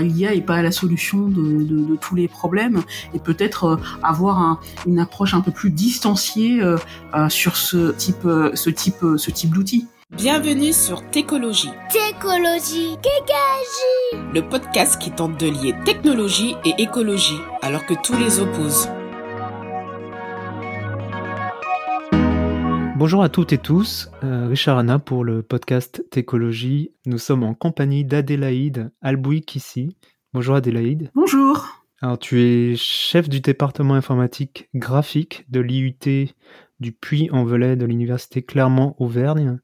l'IA est pas la solution de, tous les problèmes et peut-être avoir une approche un peu plus distanciée sur ce type, ce type, ce type d'outils. Bienvenue sur Técologie. Técologie, Kékagie. Le podcast qui tente de lier technologie et écologie alors que tous les opposent. Bonjour à toutes et tous, euh, Richard Anna pour le podcast Técologie. Nous sommes en compagnie d'Adélaïde Albouik ici. Bonjour Adélaïde. Bonjour. Alors tu es chef du département informatique graphique de l'IUT du Puy-en-Velay de l'université Clermont-Auvergne.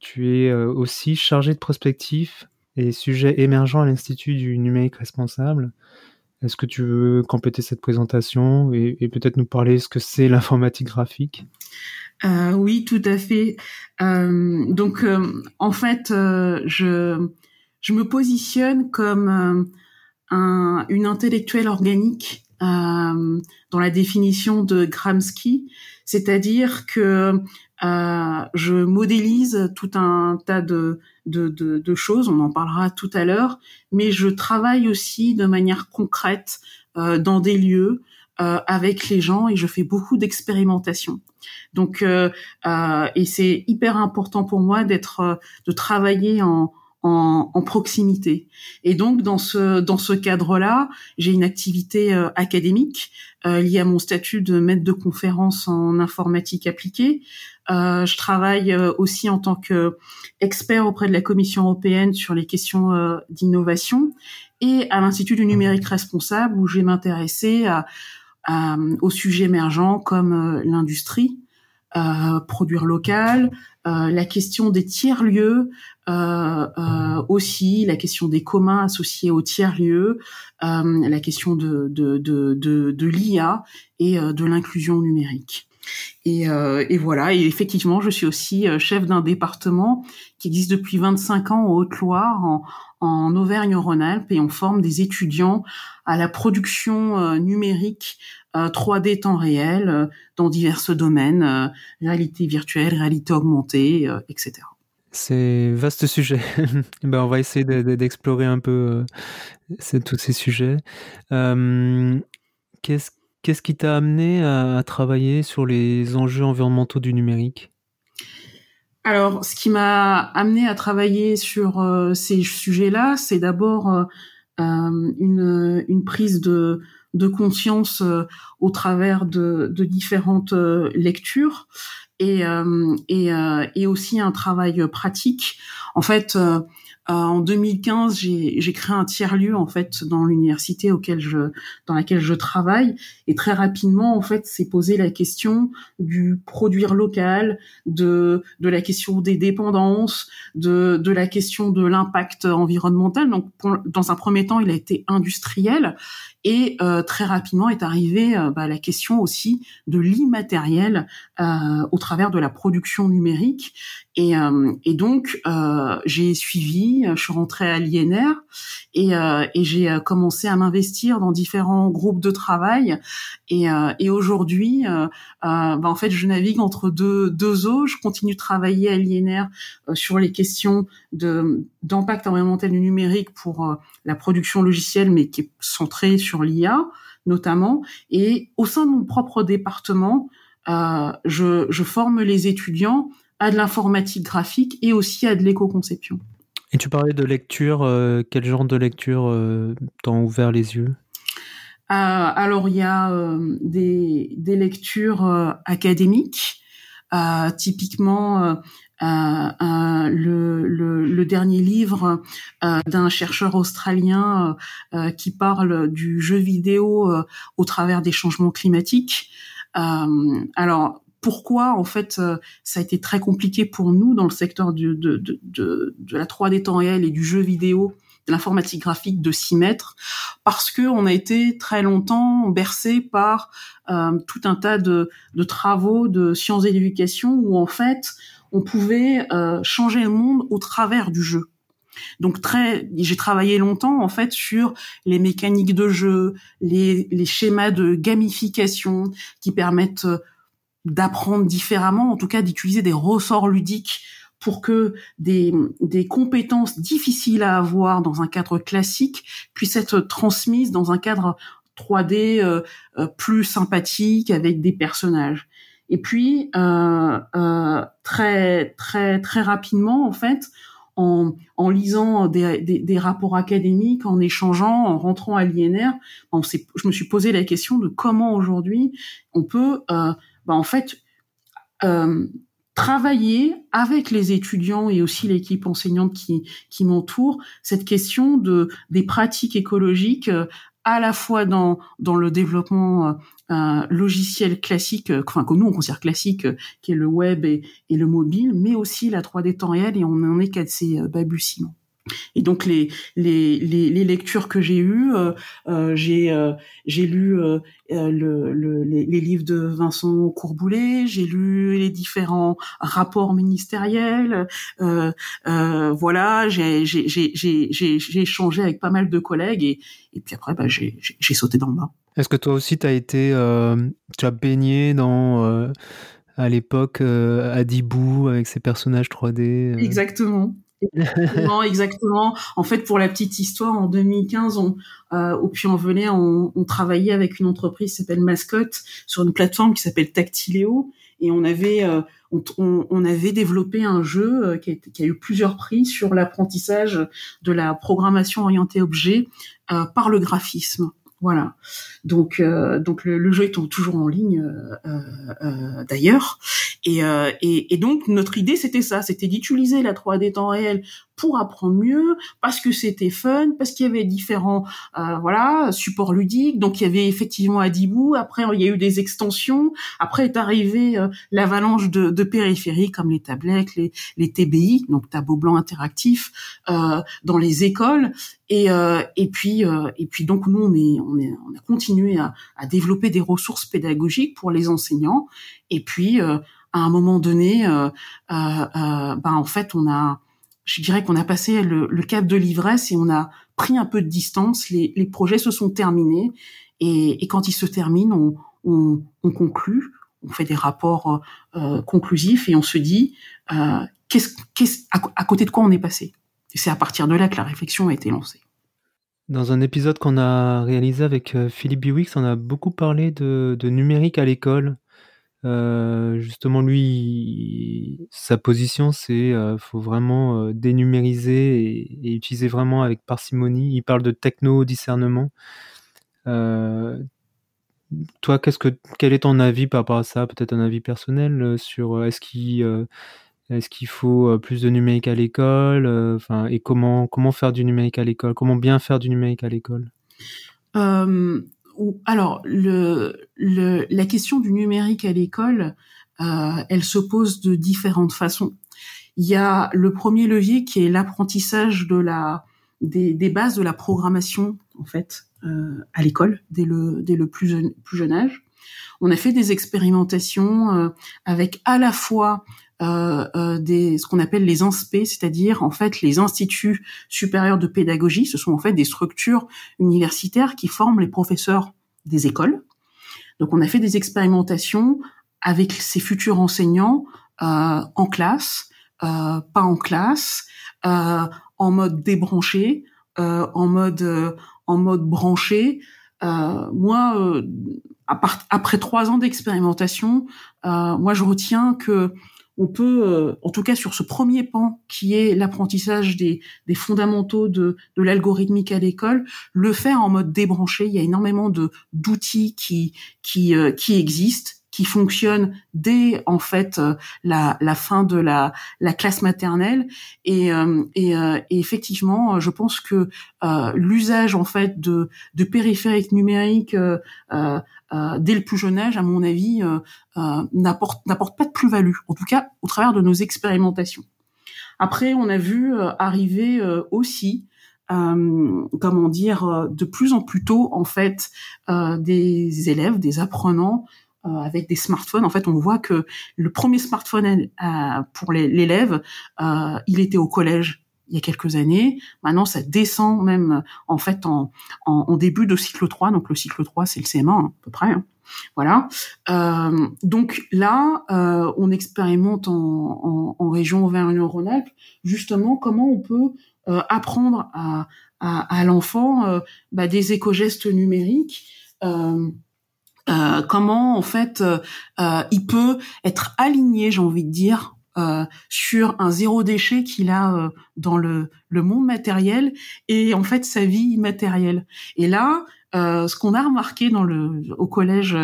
Tu es euh, aussi chargé de prospectif et sujets émergents à l'Institut du numérique responsable. Est-ce que tu veux compléter cette présentation et, peut-être nous parler de ce que c'est l'informatique graphique? Euh, Oui, tout à fait. Euh, donc, en fait, je, me positionne comme un, une intellectuelle organique dans la définition de Gramsci, c'est-à-dire que euh, je modélise tout un tas de, choses, on en parlera tout à l'heure, mais je travaille aussi de manière concrète euh, dans des lieux euh, avec les gens et je fais beaucoup d'expérimentation. Donc, euh, euh, et c'est hyper important pour moi d'être, de travailler en, en, en, proximité. Et donc dans ce dans ce cadre-là, j'ai une activité euh, académique euh, liée à mon statut de maître de conférence en informatique appliquée. Euh, je travaille euh, aussi en tant que expert auprès de la Commission européenne sur les questions euh, d'innovation et à l'Institut du numérique responsable où je vais à, à, aux sujets émergents comme l'industrie, produire local, la question des tiers lieux, aussi la question des communs associés aux tiers lieux, la question de de de de, de l'IA et de l'inclusion numérique. Et, euh, et, voilà. Et effectivement, je suis aussi euh, chef d'un département qui existe depuis 25 ans en Haute-Loire, en, en Auvergne-Rhône-Alpes, et on forme des étudiants à la production euh, numérique 3D temps réel dans divers domaines, réalité virtuelle, réalité augmentée, etc. C'est vaste sujet. ben, on va essayer d'explorer un peu tous ces sujets. Qu'est-ce qui t'a amené à, travailler sur les enjeux environnementaux du numérique? Alors, ce qui m'a amené à travailler sur euh, ces sujets-là, c'est d'abord euh, euh, une, prise de, conscience au travers de, différentes lectures et, aussi un travail pratique. En fait, euh, en 2015, j'ai créé un tiers lieu en fait dans l'université auquel je, dans laquelle je travaille, et très rapidement en fait, s'est posé la question du produire local, de de la question des dépendances, de de la question de l'impact environnemental. Donc, dans un premier temps, il a été industriel, et euh, très rapidement est arrivée euh, bah, la question aussi de l'immatériel euh, au travers de la production numérique. Et, euh, et donc, j'ai suivi, je suis rentrée à l'INR et, et j'ai commencé à m'investir dans différents groupes de travail. Et, et aujourd'hui, bah, en fait, je navigue entre deux, deux eaux. Je continue de travailler à l'INR sur les questions de d'impact environnemental du numérique pour la production logicielle, mais qui est centrée sur l'IA notamment. Et au sein de mon propre département, je, je forme les étudiants à de l'informatique graphique et aussi à de l'éco-conception. Et tu parlais de lecture, euh, quel genre de lecture euh, t'ont ouvert les yeux? Euh, Alors il y a euh, des, des, lectures euh, typiquement le, le, le, dernier livre d'un chercheur australien qui parle du jeu vidéo au travers des changements climatiques. alors pourquoi en fait euh, ça a été très compliqué pour nous dans le secteur de, de, de, de la 3D temps réel et du jeu vidéo l'informatique graphique de s'y mettre parce que on a été très longtemps bercé par euh, tout un tas de, de, travaux de sciences et d'éducation où en fait on pouvait euh, changer le monde au travers du jeu. Donc très, j'ai travaillé longtemps en fait sur les mécaniques de jeu, les, les schémas de gamification qui permettent d'apprendre différemment, en tout cas d'utiliser des ressorts ludiques pour que des, des compétences difficiles à avoir dans un cadre classique puissent être transmises dans un cadre 3D euh, euh, plus sympathique avec des personnages. Et puis euh, euh, très très très rapidement en fait, en, en lisant des, des, rapports académiques, en échangeant, en rentrant à l'INR, on je me suis posé la question de comment aujourd'hui on peut, euh, bah en fait, travailler avec les étudiants et aussi l'équipe enseignante qui, qui m'entoure cette question de des pratiques écologiques à la fois dans dans le développement euh, logiciel classique, euh, enfin que nous on considère classique, euh, qui est le web et, et, le mobile, mais aussi la 3D temps réel et on en est qu'à de ces. Et donc les les, les, les lectures que j'ai eues, euh, euh, j'ai euh, j'ai lu le, le, les, les, livres de Vincent Courboulet, j'ai lu les différents rapports ministériels, voilà, j'ai j'ai j'ai j'ai échangé avec pas mal de collègues et et puis après bah, j'ai j'ai sauté dans le bain. Est-ce que toi aussi tu as été tu as baigné dans à l'époque Adibou avec ses personnages 3D Exactement. Exactement, exactement. En fait, pour la petite histoire, en 2015, on, euh, au Puy-en-Velay, on, on, travaillait avec une entreprise qui s'appelle Mascotte sur une plateforme qui s'appelle Tactiléo, et on avait euh, on, on, avait développé un jeu euh, qui, a, qui, a, eu plusieurs prix sur l'apprentissage de la programmation orientée objet euh, par le graphisme. Voilà. Donc, euh, donc le, le, jeu est toujours en ligne euh, euh, d'ailleurs. Et, et, et, donc notre idée c'était ça, c'était d'utiliser la 3D temps réel pour apprendre mieux, parce que c'était fun, parce qu'il y avait différents euh, voilà supports ludiques. Donc il y avait effectivement Adibou. Après il y a eu des extensions. Après est arrivé euh, l'avalanche de, de, périphériques comme les tablettes, les, les TBI, donc tableau blanc interactif, euh, dans les écoles. Et, euh, et puis euh, et puis donc nous on est on, est, on a continué à, à, développer des ressources pédagogiques pour les enseignants. Et puis à un moment donné, ben en fait on a je dirais qu'on a passé le, le, cap de l'ivresse et on a pris un peu de distance. Les, projets se sont terminés et, quand ils se terminent, on, on, on, conclut, on fait des rapports euh, conclusifs et on se dit euh, à, côté de quoi on est passé? C'est à partir de là que la réflexion a été lancée. Dans un épisode qu'on a réalisé avec euh, Philippe Biwix, on a beaucoup parlé de numérique à l'école euh, justement, lui, sa position, c'est euh, faut vraiment euh, dénumériser et, et, utiliser vraiment avec parcimonie. Il parle de techno-discernement. Euh, toi, qu'est-ce que, quel est ton avis par rapport à ça? Peut-être un avis personnel sur est-ce qu'il est-ce qu'il faut plus de numérique à l'école? Enfin, et comment comment faire du numérique à l'école? Comment bien faire du numérique à l'école? Alors le, le, la question du numérique à l'école, euh, elle se pose de différentes façons. Il y a le premier levier qui est l'apprentissage de la des, des, bases de la programmation en fait euh, à l'école dès le dès le plus jeune, plus jeune âge. On a fait des expérimentations euh, avec à la fois des ce qu'on appelle les INSPE, c'est-à-dire en fait les instituts supérieurs de pédagogie. Ce sont en fait des structures universitaires qui forment les professeurs des écoles. Donc on a fait des expérimentations avec ces futurs enseignants euh, en classe, euh, pas en classe, euh, en mode débranché, euh, en mode en mode branché. moi, après trois ans d'expérimentation, moi je retiens que on peut, euh, en tout cas sur ce premier pan qui est l'apprentissage des, fondamentaux de, de l'algorithmique à l'école, le faire en mode débranché. Il y a énormément d'outils qui euh, qui existent qui fonctionne dès en fait euh, la, la fin de la, la classe maternelle. Et, euh, euh, et, effectivement je pense que l'usage en fait de, de périphériques numériques dès le plus jeune âge à mon avis n'apporte n'apporte pas de plus-value en tout cas au travers de nos expérimentations. Après on a vu arriver aussi euh, comment dire, de plus en plus tôt en fait euh, des élèves, des apprenants euh, avec des smartphones. En fait, on voit que le premier smartphone euh, pour l'élève, euh, il était au collège il y a quelques années. Maintenant, ça descend même en fait en, en, début de cycle 3. Donc le cycle 3, c'est le CM1 hein, à peu près. Hein. Voilà. Euh, donc là, euh, on expérimente en, en, région Auvergne-Rhône-Alpes justement comment on peut euh, apprendre à, à, l'enfant bah, des éco-gestes numériques. Comment en fait il peut être aligné, j'ai envie de dire, euh, sur un zéro déchet qu'il a euh, dans le, le, monde matériel et en fait sa vie immatérielle. Et là, euh, ce qu'on a remarqué dans le au collège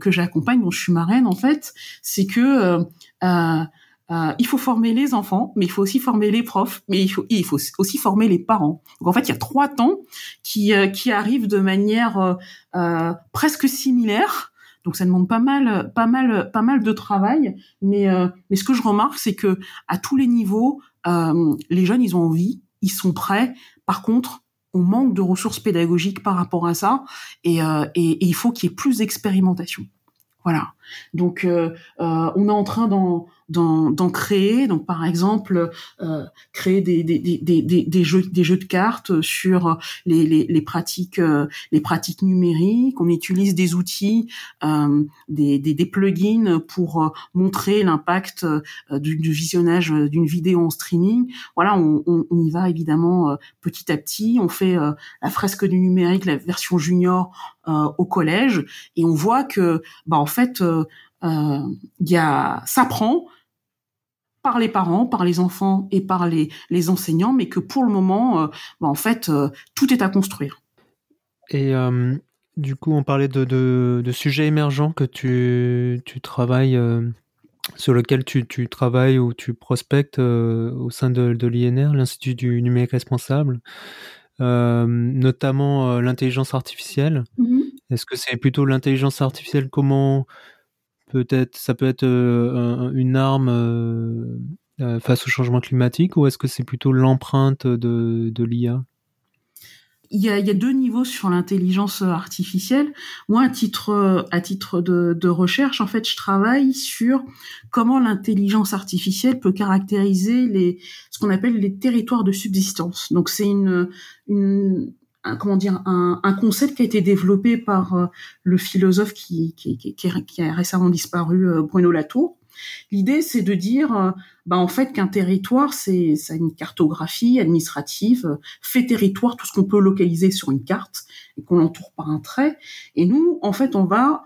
que j'accompagne, dont je suis marraine en fait, c'est que il faut former les enfants, mais il faut aussi former les profs, mais il faut, il faut aussi former les parents. Donc en fait, il y a trois temps qui, qui arrivent de manière presque similaire donc ça demande pas mal, pas mal, pas mal de travail. Mais, euh, mais ce que je remarque, c'est que à tous les niveaux, euh, les jeunes, ils ont envie, ils sont prêts. Par contre, on manque de ressources pédagogiques par rapport à ça, et, euh, et, et il faut qu'il y ait plus d'expérimentation. Voilà. Donc, euh, euh, on est en train d'en d'en créer. Donc, par exemple, euh, créer des, des, des, des, des, jeux des jeux de cartes sur les, les, les pratiques les pratiques numériques. On utilise des outils, des, des, des, plugins pour montrer l'impact du, du, visionnage d'une vidéo en streaming. Voilà, on, on, y va évidemment petit à petit. On fait la fresque du numérique, la version junior au collège, et on voit que, bah en fait il euh, y a, ça prend par les parents, par les enfants et par les, les enseignants, mais que pour le moment, euh, bah, en fait, euh, tout est à construire. Et du coup, on parlait de, de, sujets émergents que tu, tu travailles, sur lesquels tu, tu, travailles ou tu prospectes au sein de, de l'INR, l'Institut du numérique responsable, notamment l'intelligence artificielle. Mm-hmm. Est-ce que c'est plutôt l'intelligence artificielle Comment peut-être ça peut être euh, une arme euh, euh, face au changement climatique ou est-ce que c'est plutôt l'empreinte de, l'IA il y, a, deux niveaux sur l'intelligence artificielle. Moi, à titre, à titre de, recherche, en fait, je travaille sur comment l'intelligence artificielle peut caractériser les, ce qu'on appelle les territoires de subsistance. Donc, c'est une, un, comment dire un, un, concept qui a été développé par euh, le philosophe qui, qui, qui, qui, a récemment disparu euh, Bruno Latour. L'idée c'est de dire euh, bah en fait qu'un territoire c'est ça une cartographie administrative fait territoire tout ce qu'on peut localiser sur une carte et qu'on entoure par un trait et nous en fait on va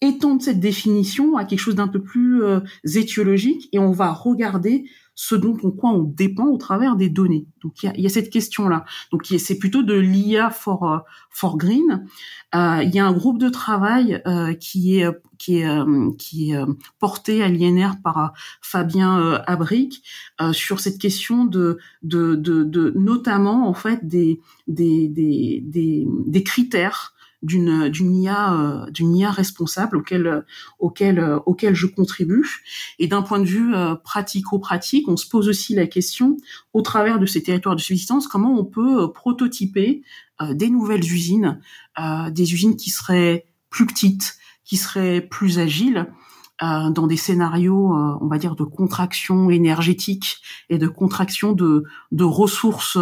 étendre cette définition à quelque chose d'un peu plus étiologique et on va regarder ce dont on, quoi on dépend au travers des données. Donc il y a, y a, cette question-là. Donc c'est plutôt de l'IA for euh, for green. Euh, il y a un groupe de travail euh, qui est qui est qui est porté à l'INR par Fabien Abric sur cette question de, de de, de notamment en fait des des des, des critères d'une d'une IA euh, d'une IA responsable auquel auquel euh, auquel je contribue. Et d'un point de vue euh, pratico-pratique on se pose aussi la question au travers de ces territoires de subsistance comment on peut prototyper des nouvelles usines des usines qui seraient plus petites qui seraient plus agiles euh, dans des scénarios, euh, on va dire, de contraction énergétique et de contraction de, de ressources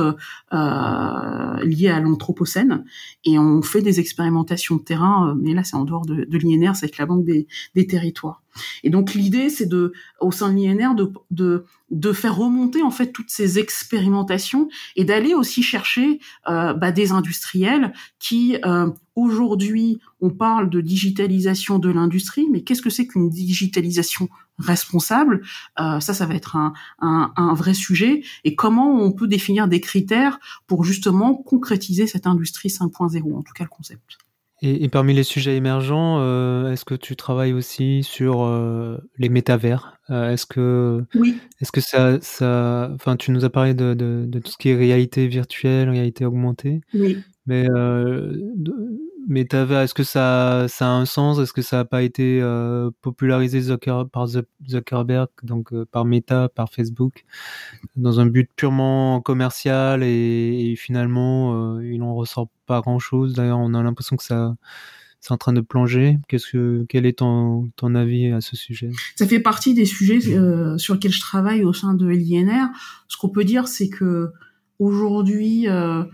euh, liées à l'anthropocène. Et on fait des expérimentations de terrain, mais là c'est en dehors de, de c'est avec la Banque des territoires. Et donc l'idée, c'est de, au sein de l'INR, de, de, de, faire remonter en fait toutes ces expérimentations et d'aller aussi chercher euh, bah, des industriels qui euh, aujourd'hui, on parle de digitalisation de l'industrie, mais qu'est-ce que c'est qu'une digitalisation responsable? Euh, Ça, ça va être un, un, un, vrai sujet. Et comment on peut définir des critères pour justement concrétiser cette industrie 5.0, en tout cas le concept? Et, parmi les sujets émergents, euh, est-ce que tu travailles aussi sur euh, les métavers? Euh, Est-ce que, oui. est-ce que ça, ça, enfin, tu nous as parlé de, de, de, tout ce qui est réalité virtuelle, réalité augmentée. Oui. Mais mais est-ce que ça, ça a un sens? Est-ce que ça n'a pas été euh, popularisé par Zuckerberg, donc euh, par Meta, par Facebook, dans un but purement commercial et, finalement euh, il en ressort pas grand-chose. D'ailleurs, on a l'impression que ça c'est en train de plonger. Qu'est-ce que, quel est ton, ton avis à ce sujet? Ça fait partie des sujets euh, sur lesquels je travaille au sein de l'INR. Ce qu'on peut dire, c'est que aujourd'hui, euh,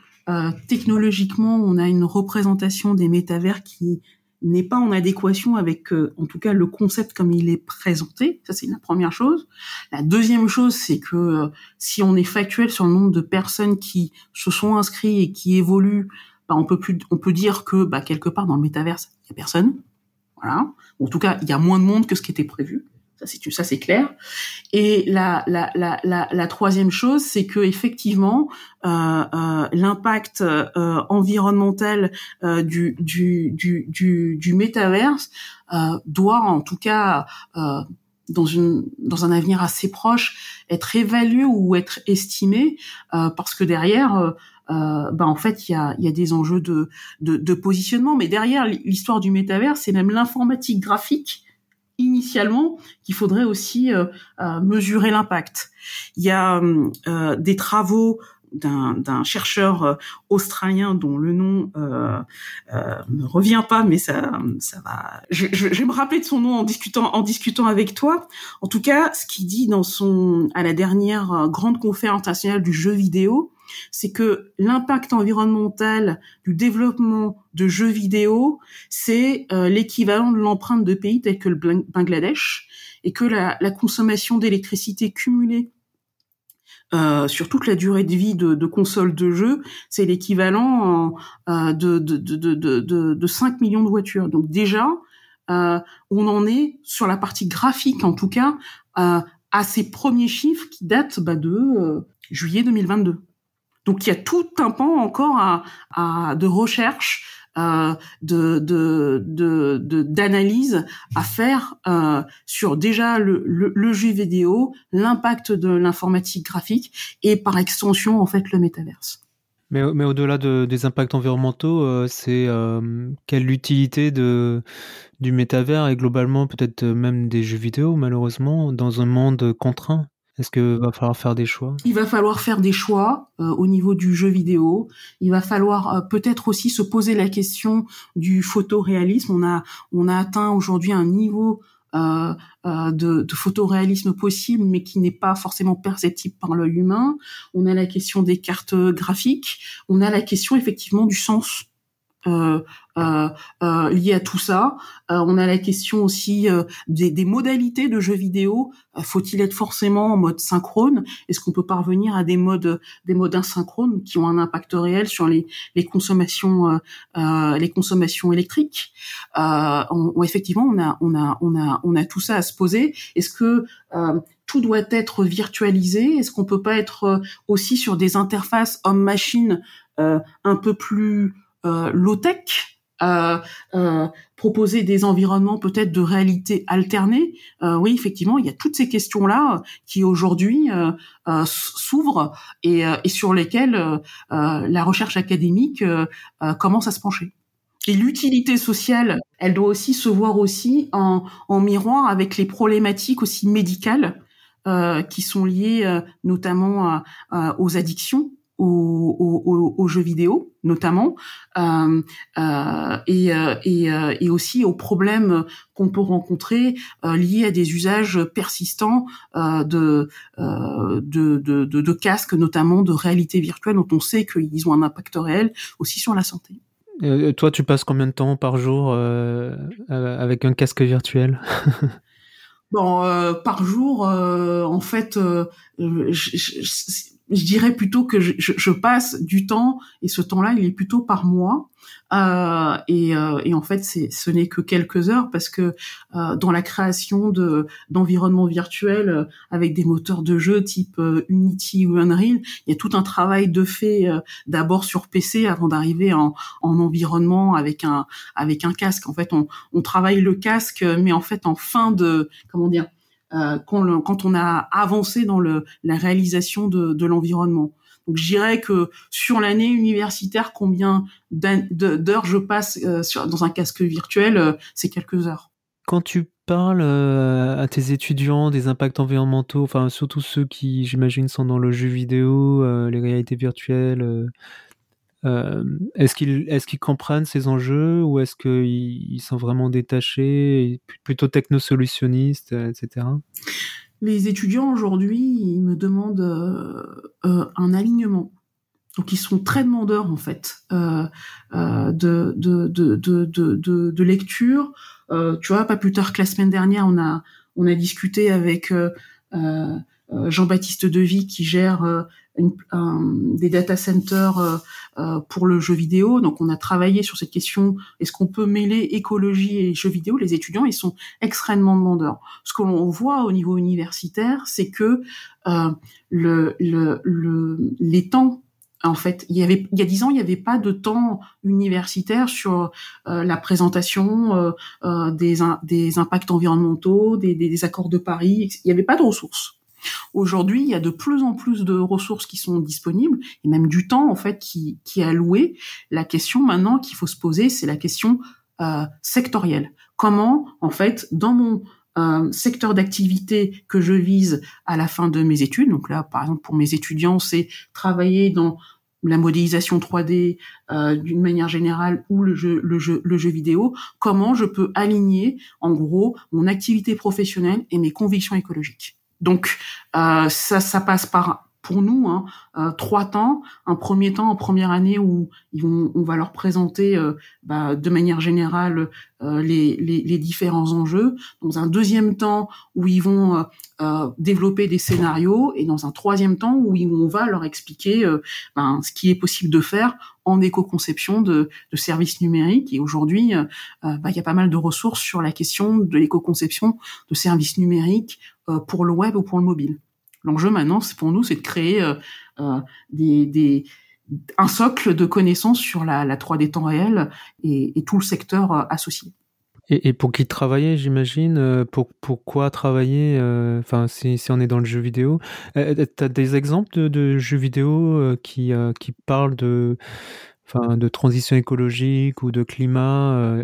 technologiquement, on a une représentation des métavers qui n'est pas en adéquation avec, euh, en tout cas, le concept comme il est présenté. Ça, c'est la première chose. La deuxième chose, c'est que euh, si on est factuel sur le nombre de personnes qui se sont inscrits et qui évoluent, bah, on peut plus, on peut dire que bah, quelque part dans le métaverse, il y a personne. Voilà. En tout cas, il y a moins de monde que ce qui était prévu. Ça, c'est clair. Et la, troisième chose, c'est que effectivement, euh, euh, l'impact euh, environnemental du, métaverse doit, en tout cas, dans, un avenir assez proche, être évalué ou être estimé, parce que derrière, bah en fait il y a, des enjeux de, de, de positionnement mais derrière l'histoire du métavers c'est même l'informatique graphique initialement qu'il faudrait aussi euh, euh, mesurer l'impact. Il y a euh, des travaux d'un chercheur australien dont le nom euh, euh, me revient pas, mais ça, ça va. Je, je, je, vais me rappeler de son nom en discutant, en discutant avec toi. En tout cas, ce qu'il dit dans son à la dernière grande conférence internationale du jeu vidéo, c'est que l'impact environnemental du développement de jeux vidéo, c'est euh, l'équivalent de l'empreinte de pays tels que le Bangladesh, et que la, la consommation d'électricité cumulée euh, sur toute la durée de vie de, de consoles de jeux, c'est l'équivalent euh, de, de, de, de, de 5 millions de voitures. Donc déjà, euh, on en est sur la partie graphique, en tout cas, euh, à ces premiers chiffres qui datent bah, de euh, juillet 2022. Donc il y a tout un pan encore à, à de recherche, euh, de d'analyse à faire euh, sur déjà le, jeu vidéo, l'impact de l'informatique graphique et par extension en fait le métaverse. Mais, mais au-delà de, des impacts environnementaux, euh, c'est quelle l'utilité de du métavers et globalement peut-être même des jeux vidéo malheureusement dans un monde contraint? Est-ce qu'il va falloir faire des choix? Il va falloir faire des choix euh, au niveau du jeu vidéo. Il va falloir euh, peut-être aussi se poser la question du photoréalisme. On a on a atteint aujourd'hui un niveau euh, de, de, photoréalisme possible, mais qui n'est pas forcément perceptible par l'œil humain. On a la question des cartes graphiques. On a la question effectivement du sens euh, euh, euh, liées à tout ça. Euh, on a la question aussi euh, des, des, modalités de jeux vidéo. Faut-il être forcément en mode synchrone? Est-ce qu'on peut parvenir à des modes des modes asynchrones qui ont un impact réel sur les, les consommations les consommations électriques? On, on, Effectivement, on a on a on a on a tout ça à se poser. Est-ce que tout doit être virtualisé? Est-ce qu'on peut pas être aussi sur des interfaces homme-machine un peu plus euh, low-tech, euh, euh, proposer des environnements peut-être de réalité alternée. Euh, oui, effectivement, il y a toutes ces questions-là qui aujourd'hui euh, euh, s'ouvrent et, et, sur lesquelles la recherche académique commence à se pencher. Et l'utilité sociale, elle doit aussi se voir aussi en, en miroir avec les problématiques aussi médicales qui sont liées notamment aux addictions aux, jeux vidéo notamment euh, euh, et, euh, et, et, aussi aux problèmes qu'on peut rencontrer liés à des usages persistants de, de, de, de, de, casques notamment de réalité virtuelle dont on sait qu'ils ont un impact réel aussi sur la santé. toi, tu passes combien de temps par jour avec un casque virtuel? Bon, par jour, en fait, je, je dirais plutôt que je, je, passe du temps et ce temps-là, il est plutôt par mois. Euh, et, euh, et, en fait, ce n'est que quelques heures parce que euh, dans la création de d'environnements virtuels euh, avec des moteurs de jeu type euh, Unity ou Unreal, il y a tout un travail de fait euh, d'abord sur PC avant d'arriver en, en, environnement avec un avec un casque. En fait, on, on travaille le casque, mais en fait en fin de comment dire euh, quand, on a avancé dans la réalisation de, l'environnement. Donc je dirais que sur l'année universitaire, combien d'heures je passe euh, dans un casque virtuel, euh, c'est quelques heures. Quand tu parles à tes étudiants des impacts environnementaux, enfin surtout ceux qui, j'imagine, sont dans le jeu vidéo, les réalités virtuelles, est-ce qu'ils est-ce qu'ils comprennent ces enjeux ou est-ce qu'ils sont vraiment détachés, plutôt technosolutionnistes, etc. Les étudiants aujourd'hui, ils me demandent un alignement. Donc ils sont très demandeurs en fait euh, euh, de, lecture. Euh, tu vois, pas plus tard que la semaine dernière, on a on a discuté avec Jean-Baptiste Devy qui gère des data centers pour le jeu vidéo. Donc on a travaillé sur cette question est-ce qu'on peut mêler écologie et jeu vidéo? Les étudiants ils sont extrêmement demandeurs. Ce que l'on voit au niveau universitaire, c'est que le, les temps en fait, il y avait il y a dix ans, il n'y avait pas de temps universitaire sur euh, la présentation euh, euh, des, des impacts environnementaux, des, des, accords de Paris. Il n'y avait pas de ressources. Aujourd'hui, il y a de plus en plus de ressources qui sont disponibles et même du temps en fait qui, est alloué. La question maintenant qu'il faut se poser, c'est la question sectorielle. Comment en fait dans mon un secteur d'activité que je vise à la fin de mes études. Donc là, par exemple, pour mes étudiants, c'est travailler dans la modélisation 3D euh, d'une manière générale ou le jeu vidéo. Comment je peux aligner, en gros, mon activité professionnelle et mes convictions écologiques. Donc euh, ça, ça passe par pour nous hein, euh, trois temps. Un premier temps en première année où ils vont, on va leur présenter euh, bah, de manière générale euh, les, les, les, différents enjeux. Dans un deuxième temps où ils vont développer des scénarios et dans un troisième temps où on va leur expliquer ben, ce qui est possible de faire en éco-conception de, de, services numériques. Et aujourd'hui, bah, il y a pas mal de ressources sur la question de l'éco-conception de services numériques pour le web ou pour le mobile. L'enjeu maintenant, c'est pour nous, c'est de créer euh, euh, un socle de connaissances sur la, la 3D temps réel et, tout le secteur euh, associé. Et, pour qui travailler, j'imagine pour, Pourquoi travailler si, on est dans le jeu vidéo, tu as des exemples de, jeux vidéo qui, parlent de, transition écologique ou de climat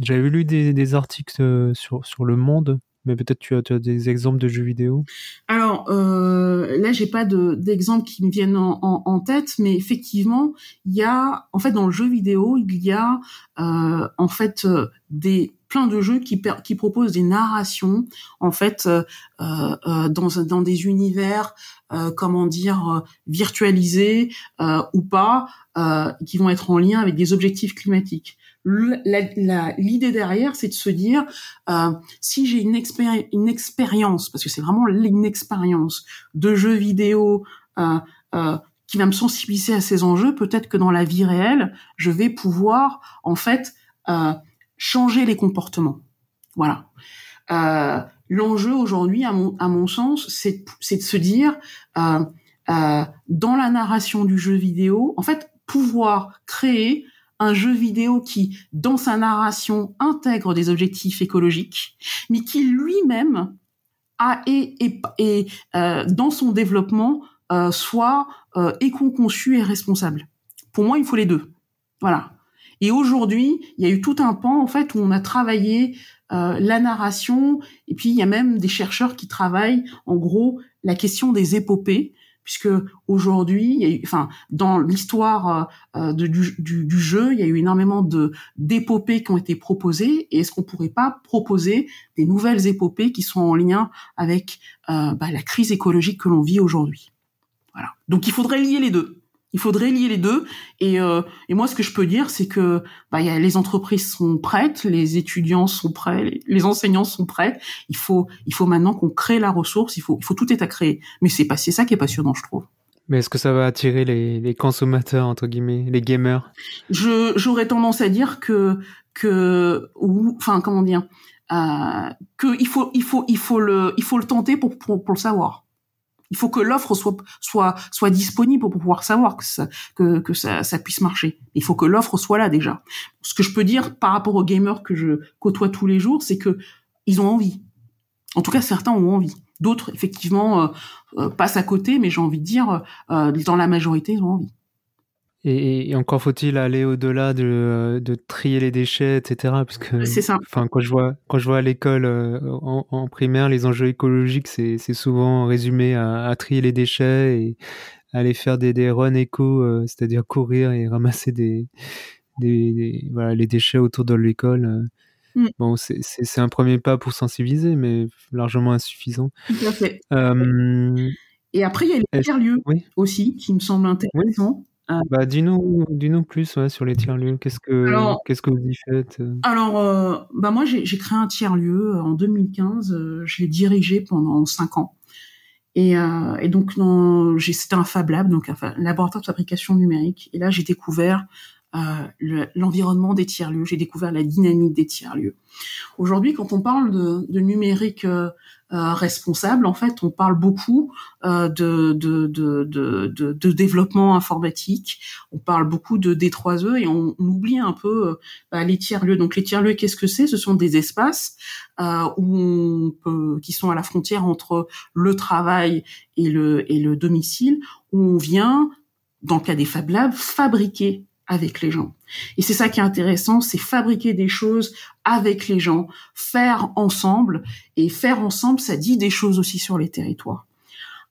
J'avais lu des, articles sur Le Monde mais peut-être tu as, des exemples de jeux vidéo? Alors euh, là, j'ai pas d'exemples qui me viennent en, tête, mais effectivement, il y a, en fait, dans le jeu vidéo, il y a euh, en fait euh, des plein de jeux qui, qui proposent des narrations en fait euh, euh, dans, dans des univers euh, comment dire virtualisés ou pas qui vont être en lien avec des objectifs climatiques l'idée derrière, c'est de se dire, euh, si j'ai une, expérience, parce que c'est vraiment une expérience de jeu vidéo euh, euh, qui va me sensibiliser à ces enjeux, peut-être que dans la vie réelle, je vais pouvoir en fait euh, changer les comportements. Voilà. Euh, L'enjeu aujourd'hui, à mon, à mon sens, c'est de se dire, euh, dans la narration du jeu vidéo, en fait, pouvoir créer un jeu vidéo qui, dans sa narration, intègre des objectifs écologiques, mais qui lui-même a et, euh, dans son développement euh, soit euh, éco-conçu et responsable. Pour moi, il faut les deux. Voilà. Et aujourd'hui, il y a eu tout un pan en fait où on a travaillé euh, la narration et puis il y a même des chercheurs qui travaillent en gros la question des épopées puisque aujourd'hui, enfin, dans l'histoire euh, du, du, jeu, il y a eu énormément d'épopées qui ont été proposées. Et est-ce qu'on pourrait pas proposer des nouvelles épopées qui sont en lien avec euh, bah, la crise écologique que l'on vit aujourd'hui? Voilà. Donc, il faudrait lier les deux. Il faudrait lier les deux. Et, euh, et moi, ce que je peux dire, c'est que bah, y a, les entreprises sont prêtes, les étudiants sont prêts, les, enseignants sont prêts. Il faut, il faut maintenant qu'on crée la ressource. Il faut, il faut tout est à créer. Mais c'est pas, c'est ça qui est passionnant, je trouve. Mais est-ce que ça va attirer les, les consommateurs entre guillemets, les gamers? Je, j'aurais tendance à dire que, que, ou, enfin, comment dire, euh, que il faut, il faut, il faut le, il faut le tenter pour, pour, pour le savoir. Il faut que l'offre soit, soit, soit disponible pour pouvoir savoir que ça, que, que ça, puisse marcher. Il faut que l'offre soit là déjà. Ce que je peux dire par rapport aux gamers que je côtoie tous les jours, c'est que ils ont envie. En tout cas, certains ont envie. D'autres, effectivement, euh, euh, passent à côté, mais j'ai envie de dire, euh, dans la majorité, ils ont envie. Et, encore faut-il aller au-delà de, de, trier les déchets, etc. Parce que. Enfin, quand je vois, quand je vois à l'école euh, en, en, primaire, les enjeux écologiques, c'est, souvent résumé à, à, trier les déchets et aller faire des, des runs éco, c'est-à-dire courir et ramasser des, des, voilà, les déchets autour de l'école. Mm. Bon, c'est un premier pas pour sensibiliser, mais largement insuffisant. Tout à fait. Et après, il y a les tiers-lieux aussi, qui me semblent intéressants. Euh, bah, dis-nous, dis-nous plus ouais, sur les tiers-lieux. Qu'est-ce que, qu'est-ce que vous y faites euh? Alors, euh, bah moi, j'ai, créé un tiers-lieu en 2015. je l'ai dirigé pendant cinq ans. Et, et donc, c'était un Fab Lab, donc un laboratoire de fabrication numérique. Et là, j'ai découvert l'environnement des tiers-lieux. J'ai découvert la dynamique des tiers-lieux. Aujourd'hui, quand on parle de, de numérique euh, responsable, en fait, on parle beaucoup euh, de, de, de, de, de développement informatique, on parle beaucoup de D3E et on, oublie un peu euh, bah, les tiers-lieux. Donc les tiers-lieux, qu'est-ce que c'est? Ce sont des espaces euh, où on peut, qui sont à la frontière entre le travail et le, et le domicile, où on vient, dans le cas des Fab Labs, fabriquer avec les gens. Et c'est ça qui est intéressant, c'est fabriquer des choses avec les gens, faire ensemble. Et faire ensemble, ça dit des choses aussi sur les territoires.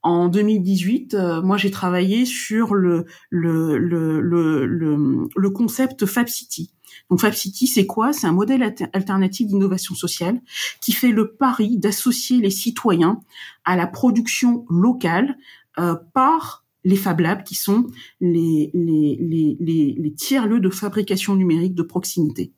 En 2018, euh, moi j'ai travaillé sur le le, le, le, le, concept Fab City. Donc Fab City, c'est quoi? C'est un modèle alternatif d'innovation sociale qui fait le pari d'associer les citoyens à la production locale euh, par les Fab Labs, qui sont les, tiers-lieux de fabrication numérique de proximité.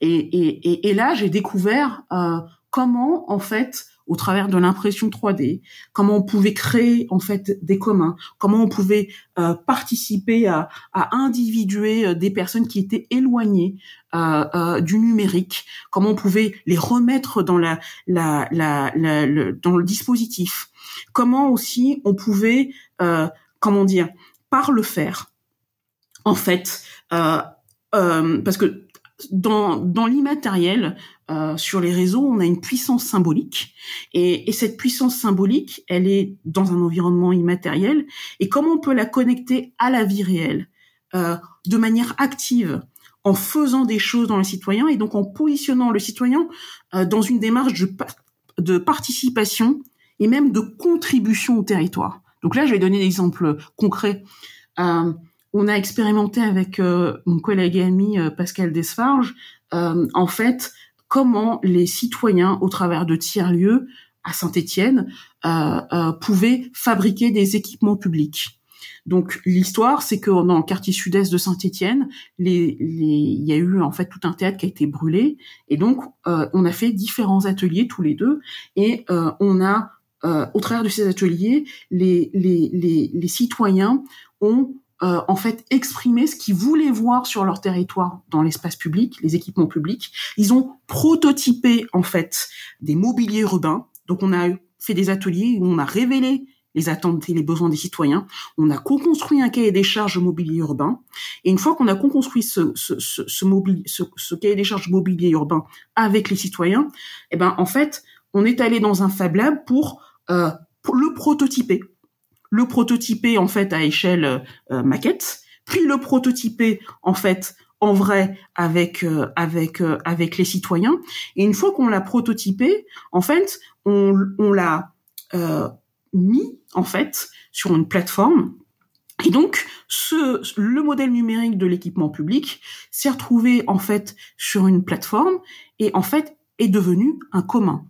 Et, et, et, là, j'ai découvert euh, comment, en fait, au travers de l'impression 3D, comment on pouvait créer en fait des communs, comment on pouvait euh, participer à, à individuer euh, des personnes qui étaient éloignées euh, euh, du numérique, comment on pouvait les remettre dans la, la, la, la le, dans le dispositif, comment aussi on pouvait euh, comment dire, par le faire, en fait, euh, parce que dans, dans l'immatériel, euh, sur les réseaux, on a une puissance symbolique, et, et, cette puissance symbolique, elle est dans un environnement immatériel, et comment on peut la connecter à la vie réelle, euh, de manière active, en faisant des choses dans le citoyen, et donc en positionnant le citoyen euh, dans une démarche de, participation et même de contribution au territoire. Donc là, je vais donner un exemple concret. Euh, on a expérimenté avec mon collègue et ami Pascal Desfarges, en fait, comment les citoyens, au travers de tiers-lieux à Saint-Étienne, pouvaient fabriquer des équipements publics. Donc l'histoire, c'est que dans le quartier sud-est de Saint-Étienne, il y a eu en fait tout un théâtre qui a été brûlé, et donc on a fait différents ateliers tous les deux, et on a euh, au travers de ces ateliers, les citoyens ont euh, en fait exprimé ce qu'ils voulaient voir sur leur territoire dans l'espace public, les équipements publics. Ils ont prototypé en fait des mobiliers urbains. Donc on a fait des ateliers où on a révélé les attentes et les besoins des citoyens. On a co-construit un cahier des charges mobilier urbain. Et une fois qu'on a co-construit ce, ce, ce, ce, ce, cahier des charges mobilier urbain avec les citoyens, eh ben en fait, on est allé dans un Fab Lab pour, euh, le prototyper. Le prototyper en fait à échelle euh, maquette, puis le prototyper en fait en vrai avec euh, avec avec les citoyens. Et une fois qu'on l'a prototypé, en fait, on, on l'a mis en fait sur une plateforme et donc, ce, le modèle numérique de l'équipement public s'est retrouvé en fait sur une plateforme et en fait est devenu un commun.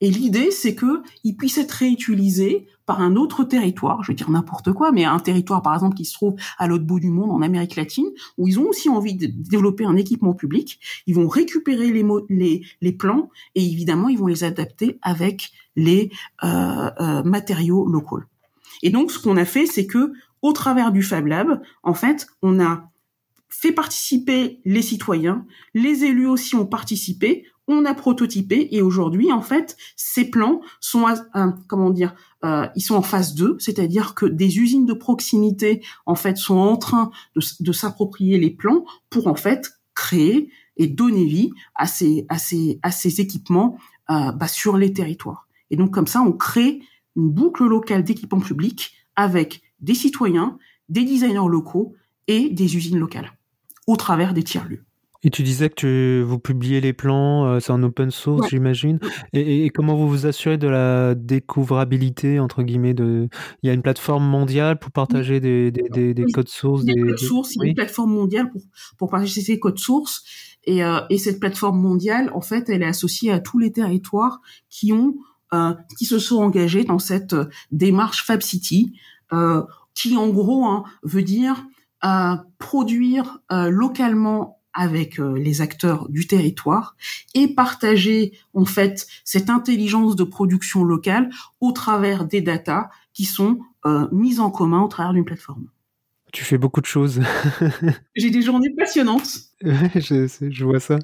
Et l'idée, c'est que il puisse être réutilisé par un autre territoire, je vais dire n'importe quoi, mais un territoire par exemple qui se trouve à l'autre bout du monde, en Amérique latine, où ils ont aussi envie de développer un équipement public. Ils vont récupérer les plans et évidemment ils vont les adapter avec les euh, euh, matériaux locaux. Et donc ce qu'on a fait, c'est que au travers du Fab Lab, en fait, on a fait participer les citoyens, les élus aussi ont participé, on a prototypé et aujourd'hui en fait ces plans sont comment euh, ils sont en phase 2 c'est-à-dire que des usines de proximité en fait sont en train de, s'approprier les plans pour en fait créer et donner vie à ces équipements euh, bah, sur les territoires. Et donc comme ça on crée une boucle locale d'équipements publics avec des citoyens des designers locaux et des usines locales au travers des tiers lieux Et tu disais que vous publiez les plans, euh, c'est en open source, j'imagine. Et, comment vous vous assurez de la découvrabilité entre guillemets de Il y a une plateforme mondiale pour partager des, des, des, codes sources. Des, codes sources. Il y a une plateforme mondiale pour pour partager ces codes sources. Et, euh, et cette plateforme mondiale, en fait, elle est associée à tous les territoires qui ont euh, qui se sont engagés dans cette démarche Fab City, qui en gros hein, veut dire produire localement avec euh, les acteurs du territoire et partager en fait cette intelligence de production locale au travers des datas qui sont euh, mises en commun au travers d'une plateforme. Tu fais beaucoup de choses. J'ai des journées passionnantes. je, je, vois ça.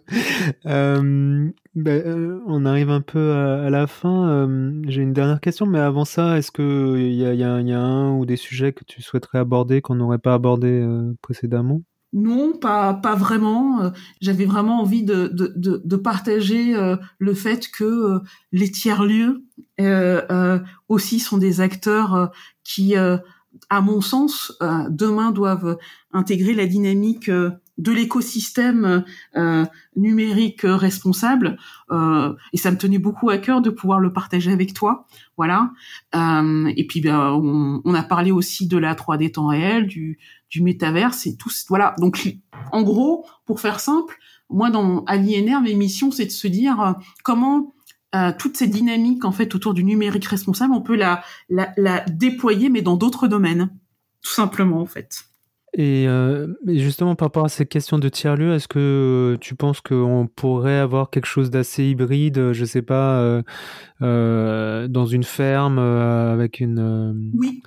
Euh, ben, on arrive un peu à, la fin. J'ai une dernière question, mais avant ça, est-ce qu'il y y a un ou des sujets que tu souhaiterais aborder qu'on n'aurait pas abordé précédemment? Non, pas vraiment. Euh, j'avais vraiment envie de, partager euh, le fait que euh, les tiers lieux aussi sont des acteurs qui, à mon sens, demain doivent intégrer la dynamique de l'écosystème euh, numérique responsable. Euh, et ça me tenait beaucoup à cœur de pouvoir le partager avec toi. Voilà. Euh, et puis ben, on, on, a parlé aussi de la 3D temps réel du du métaverse et tout voilà. Donc en gros pour faire simple moi dans l'INR mes missions c'est de se dire euh, comment euh, toute cette dynamique en fait autour du numérique responsable on peut la la, la déployer mais dans d'autres domaines. Tout simplement en fait euh, et, justement, par rapport à ces questions de tiers-lieu, est-ce que tu penses qu'on pourrait avoir quelque chose d'assez hybride, je sais pas, euh, euh, dans une ferme avec une. oui.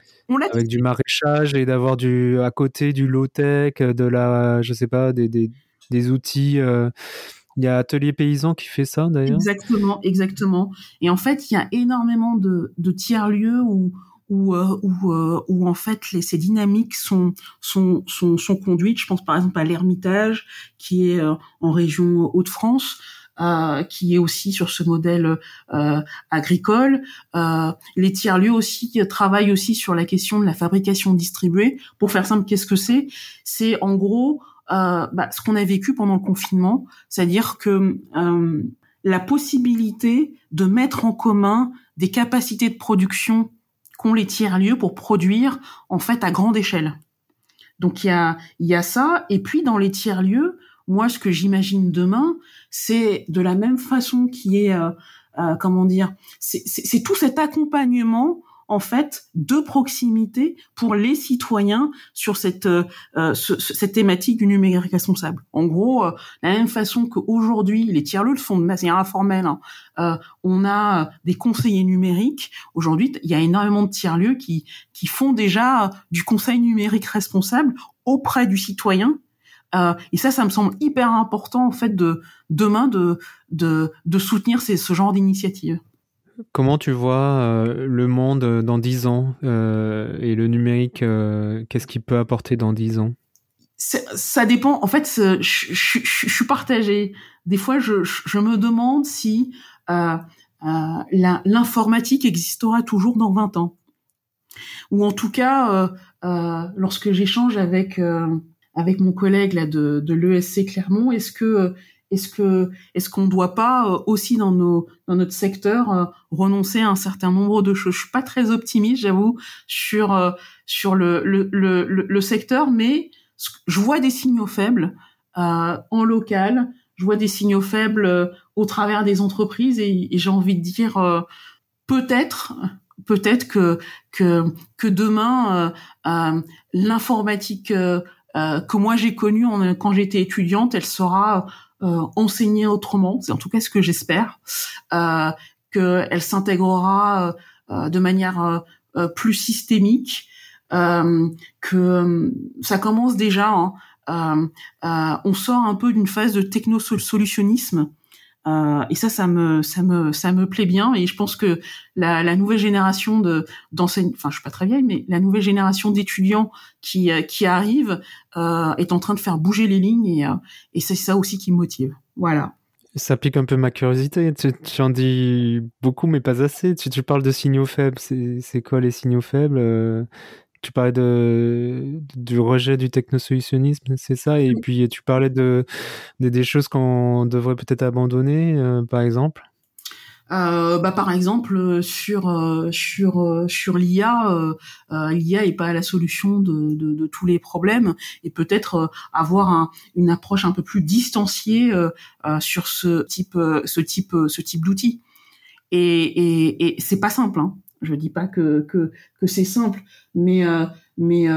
avec du maraîchage et d'avoir du à côté du low tech, de la, je sais pas, des, des, des outils. Il y a Atelier Paysan qui fait ça d'ailleurs. Exactement, exactement. Et en fait, il y a énormément de, de tiers lieux où où, euh, où, euh, où en fait les, ces dynamiques sont, sont, sont, sont conduites. Je pense par exemple à l'Ermitage qui est euh, en région Hauts-de-France. Euh, qui est aussi sur ce modèle euh, agricole. Euh, les tiers-lieux aussi travaillent aussi sur la question de la fabrication distribuée. Pour faire simple, qu'est-ce que c'est? C'est en gros bah, ce qu'on a vécu pendant le confinement, c'est-à-dire que la possibilité de mettre en commun des capacités de production qu'ont les tiers-lieux pour produire en fait à grande échelle. Donc il y a, y a ça, et puis dans les tiers-lieux, moi ce que j'imagine demain, c'est de la même façon qui est, euh, euh, comment dire, c'est tout cet accompagnement en fait de proximité pour les citoyens sur cette euh, euh cette thématique du numérique responsable. En gros, euh, la même façon qu'aujourd'hui les tiers-lieux le font de manière informelle, hein, euh, on a des conseillers numériques. Aujourd'hui, il y a énormément de tiers-lieux qui qui font déjà du conseil numérique responsable auprès du citoyen euh, et ça, ça me semble hyper important en fait de demain de de, de soutenir ce genre d'initiative. Comment tu vois euh, le monde euh, dans 10 ans euh, et le numérique, qu'est-ce qu'il peut apporter dans 10 ans? Ça dépend. En fait, je, suis partagée. Des fois, je, me demande si l'informatique existera toujours dans 20 ans. Ou en tout cas, lorsque j'échange avec mon collègue de l'ESC Clermont, est-ce que est-ce que est-ce qu'on ne doit pas euh, aussi dans nos dans notre secteur euh, renoncer à un certain nombre de choses? Je suis pas très optimiste, j'avoue, sur euh, sur le, le, le, secteur, mais je vois des signaux faibles en local. Je vois des signaux faibles au travers des entreprises et, j'ai envie de dire peut-être peut-être que que demain l'informatique que moi j'ai connue quand j'étais étudiante, elle sera enseigner autrement, c'est en tout cas ce que j'espère, euh, qu'elle s'intégrera euh, de manière plus systémique, que ça commence déjà. Hein, on sort un peu d'une phase de techno-solutionnisme euh, et ça, ça me, ça me, ça me plaît bien. Et je pense que la, la nouvelle génération de d'enseignants, enfin, je suis pas très vieille, mais la nouvelle génération d'étudiants qui euh, qui arrive euh, est en train de faire bouger les lignes et euh, et c'est ça aussi qui me motive. Voilà. Ça pique un peu ma curiosité. Tu, tu en dis beaucoup, mais pas assez. Tu, tu parles de signaux faibles. C'est quoi les signaux faibles tu parlais de, du rejet du technosolutionnisme, c'est ça Et puis tu parlais de, des choses qu'on devrait peut-être abandonner, euh, par exemple? Euh, bah, par exemple sur euh, sur euh, sur l'IA, euh, l'IA est pas la solution de, de, de tous les problèmes et peut-être avoir un, une approche un peu plus distanciée sur ce type ce type ce type d'outils. Et, et, et c'est pas simple. Hein. Je dis pas que c'est simple, mais mais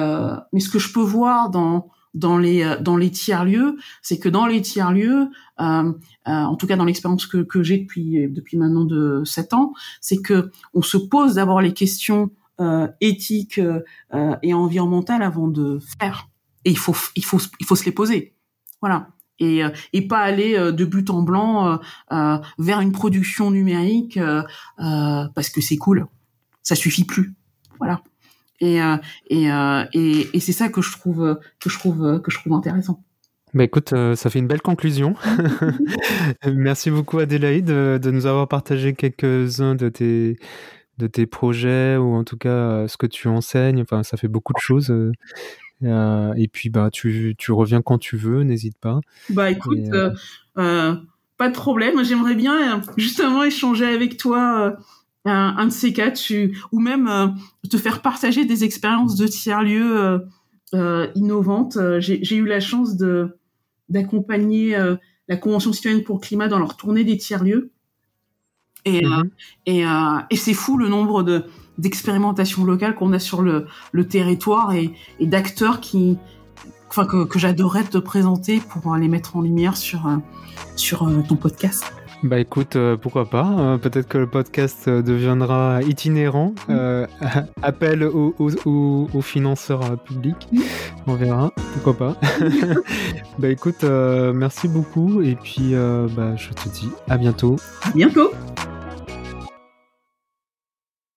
mais ce que je peux voir dans les euh, tiers lieux, c'est que dans les tiers lieux, euh, euh, en tout cas dans l'expérience que, j'ai depuis maintenant de sept ans, c'est que on se pose d'abord les questions euh, éthiques euh, et environnementales avant de faire. Et il faut se les poser. Voilà. Et, et pas aller de but en blanc vers une production numérique parce que c'est cool. Ça suffit plus. Voilà. Et, euh, et, euh, et, et c'est ça que je trouve que je trouve que je trouve intéressant. Bah écoute, euh, ça fait une belle conclusion. Merci beaucoup Adélaïde de, nous avoir partagé quelques-uns de tes de tes projets ou en tout cas ce que tu enseignes. Enfin, ça fait beaucoup de choses. et puis bah tu, tu reviens quand tu veux, n'hésite pas. Bah écoute, pas de problème. J'aimerais bien justement échanger avec toi un, un, de ces cas, tu, ou même euh, te faire partager des expériences de tiers-lieux euh, euh, innovantes. J'ai eu la chance de d'accompagner la Convention citoyenne pour le climat dans leur tournée des tiers-lieux. Et, mhm. et, et c'est fou le nombre de d'expérimentations locales qu'on a sur le, le territoire et, et d'acteurs qui, enfin que, que j'adorerais te présenter pour les mettre en lumière sur sur ton podcast. Bah écoute, euh, pourquoi pas. Hein. Peut-être que le podcast euh, deviendra itinérant. Mm. Euh, appel aux, aux, financeurs publics. Mm. On verra. Pourquoi pas. bah écoute, merci beaucoup. Et puis bah, je te dis à bientôt. À bientôt.